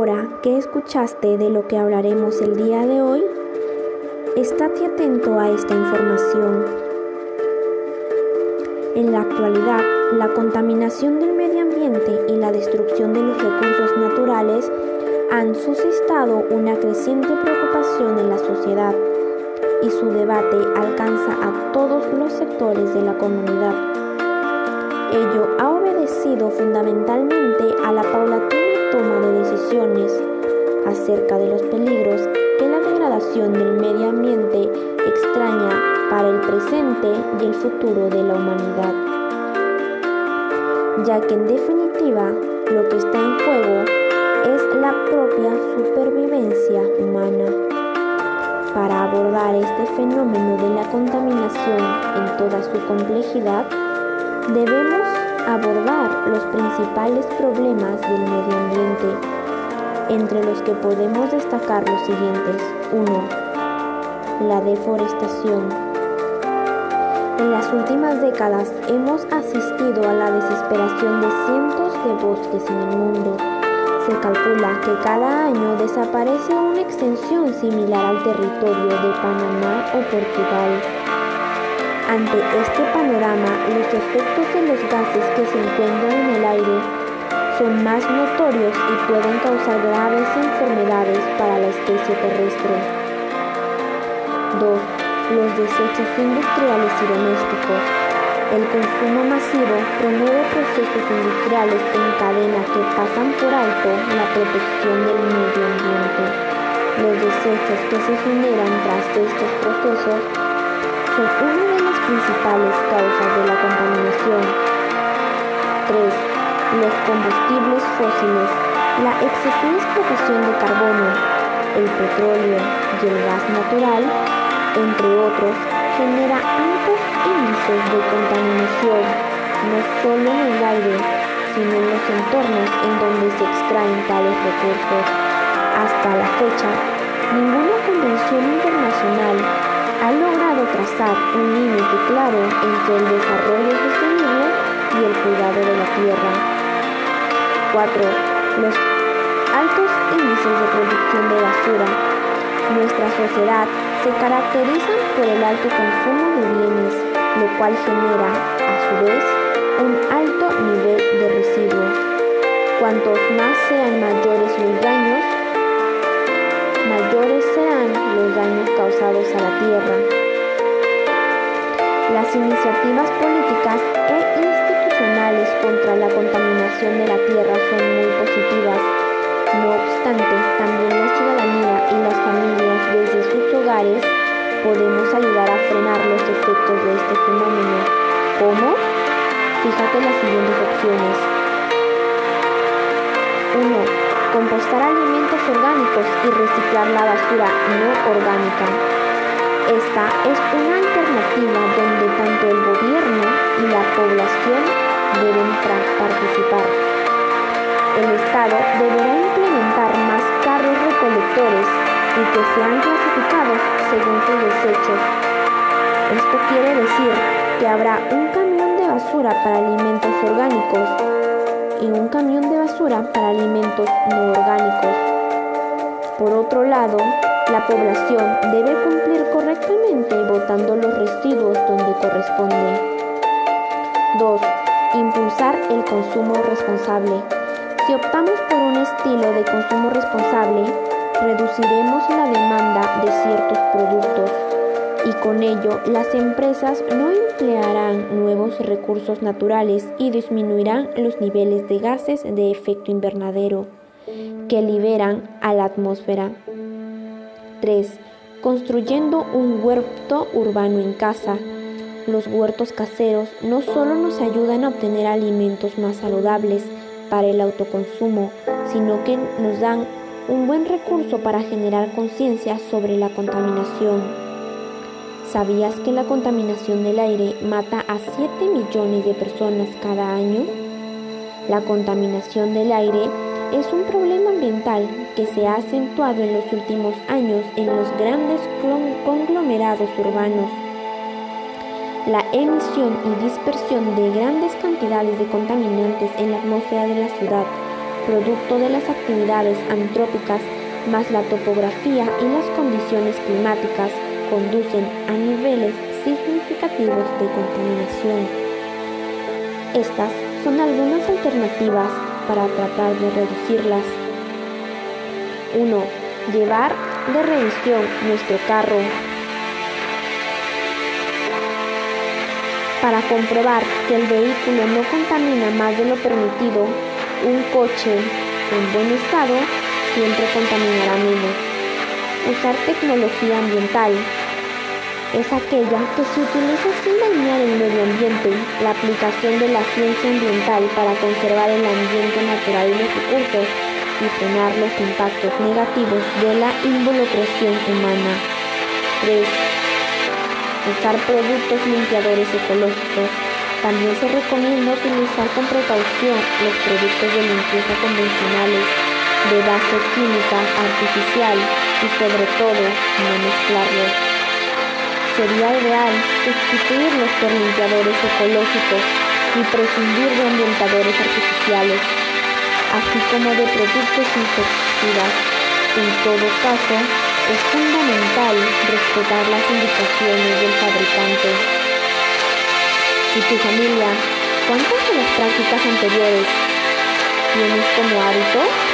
Ahora que escuchaste de lo que hablaremos el día de hoy, estate atento a esta información. En la actualidad, la contaminación del medio ambiente y la destrucción de los recursos naturales han suscitado una creciente preocupación en la sociedad y su debate alcanza a todos los sectores de la comunidad. Ello ha obedecido fundamentalmente a la paulatina toma de decisiones acerca de los peligros que la degradación del medio ambiente extraña para el presente y el futuro de la humanidad. Ya que en definitiva lo que está en juego es la propia supervivencia humana. Para abordar este fenómeno de la contaminación en toda su complejidad, debemos abordar los principales problemas del medio ambiente, entre los que podemos destacar los siguientes. 1. La deforestación. En las últimas décadas hemos asistido a la desesperación de cientos de bosques en el mundo se calcula que cada año desaparece una extensión similar al territorio de Panamá o Portugal. Ante este panorama, los efectos de los gases que se encuentran en el aire son más notorios y pueden causar graves enfermedades para la especie terrestre. 2. Los desechos industriales y domésticos. El consumo masivo promueve procesos industriales en cadena que pasan por alto la protección del medio ambiente. Los desechos que se generan tras estos procesos son una de las principales causas de la contaminación. 3. Los combustibles fósiles. La excesiva explotación de carbono, el petróleo y el gas natural, entre otros, genera altos índices de contaminación, no solo en el aire, sino en los entornos en donde se extraen tales recursos. Hasta la fecha, ninguna convención internacional ha logrado trazar un límite claro entre el desarrollo sostenible y el cuidado de la tierra. 4. Los altos índices de producción de basura. Nuestra sociedad se caracterizan por el alto consumo de bienes, lo cual genera, a su vez, un alto nivel de residuos. Cuantos más sean mayores los daños, mayores serán los daños causados a la tierra. Las iniciativas políticas e institucionales contra la contaminación de la tierra son muy positivas. No obstante, también la ciudadanía y las familias desde sus hogares podemos ayudar a frenar los efectos de este fenómeno. ¿Cómo? Fíjate las siguientes opciones. 1. Compostar alimentos orgánicos y reciclar la basura no orgánica. Esta es una alternativa donde tanto el gobierno y la población deben participar. El Estado deberá implementar más carros recolectores y que sean clasificados según sus desechos. Esto quiere decir que habrá un camión de basura para alimentos orgánicos y un camión de basura para alimentos no orgánicos. Por otro lado, la población debe cumplir correctamente botando los residuos donde corresponde. 2. Impulsar el consumo responsable. Si optamos por un estilo de consumo responsable, reduciremos la demanda de ciertos productos y con ello las empresas no emplearán nuevos recursos naturales y disminuirán los niveles de gases de efecto invernadero que liberan a la atmósfera. 3. Construyendo un huerto urbano en casa. Los huertos caseros no solo nos ayudan a obtener alimentos más saludables para el autoconsumo, sino que nos dan un buen recurso para generar conciencia sobre la contaminación. ¿Sabías que la contaminación del aire mata a 7 millones de personas cada año? La contaminación del aire es un problema ambiental que se ha acentuado en los últimos años en los grandes conglomerados urbanos. La emisión y dispersión de grandes cantidades de contaminantes en la atmósfera de la ciudad producto de las actividades antrópicas más la topografía y las condiciones climáticas conducen a niveles significativos de contaminación. Estas son algunas alternativas para tratar de reducirlas. 1. Llevar de revisión nuestro carro para comprobar que el vehículo no contamina más de lo permitido. Un coche en buen estado siempre contaminará menos. Usar tecnología ambiental es aquella que se utiliza sin dañar el medio ambiente, la aplicación de la ciencia ambiental para conservar el ambiente natural y los recursos y frenar los impactos negativos de la involucración humana. 3. Usar productos limpiadores ecológicos. También se recomienda utilizar con precaución los productos de limpieza convencionales de base química artificial y sobre todo no mezclarlos sería ideal sustituirlos por limpiadores ecológicos y prescindir de ambientadores artificiales, así como de productos insecticidas. En todo caso, es fundamental respetar las indicaciones del fabricante. ¿Y tu familia? ¿Cuántas de las prácticas anteriores tienes como hábito?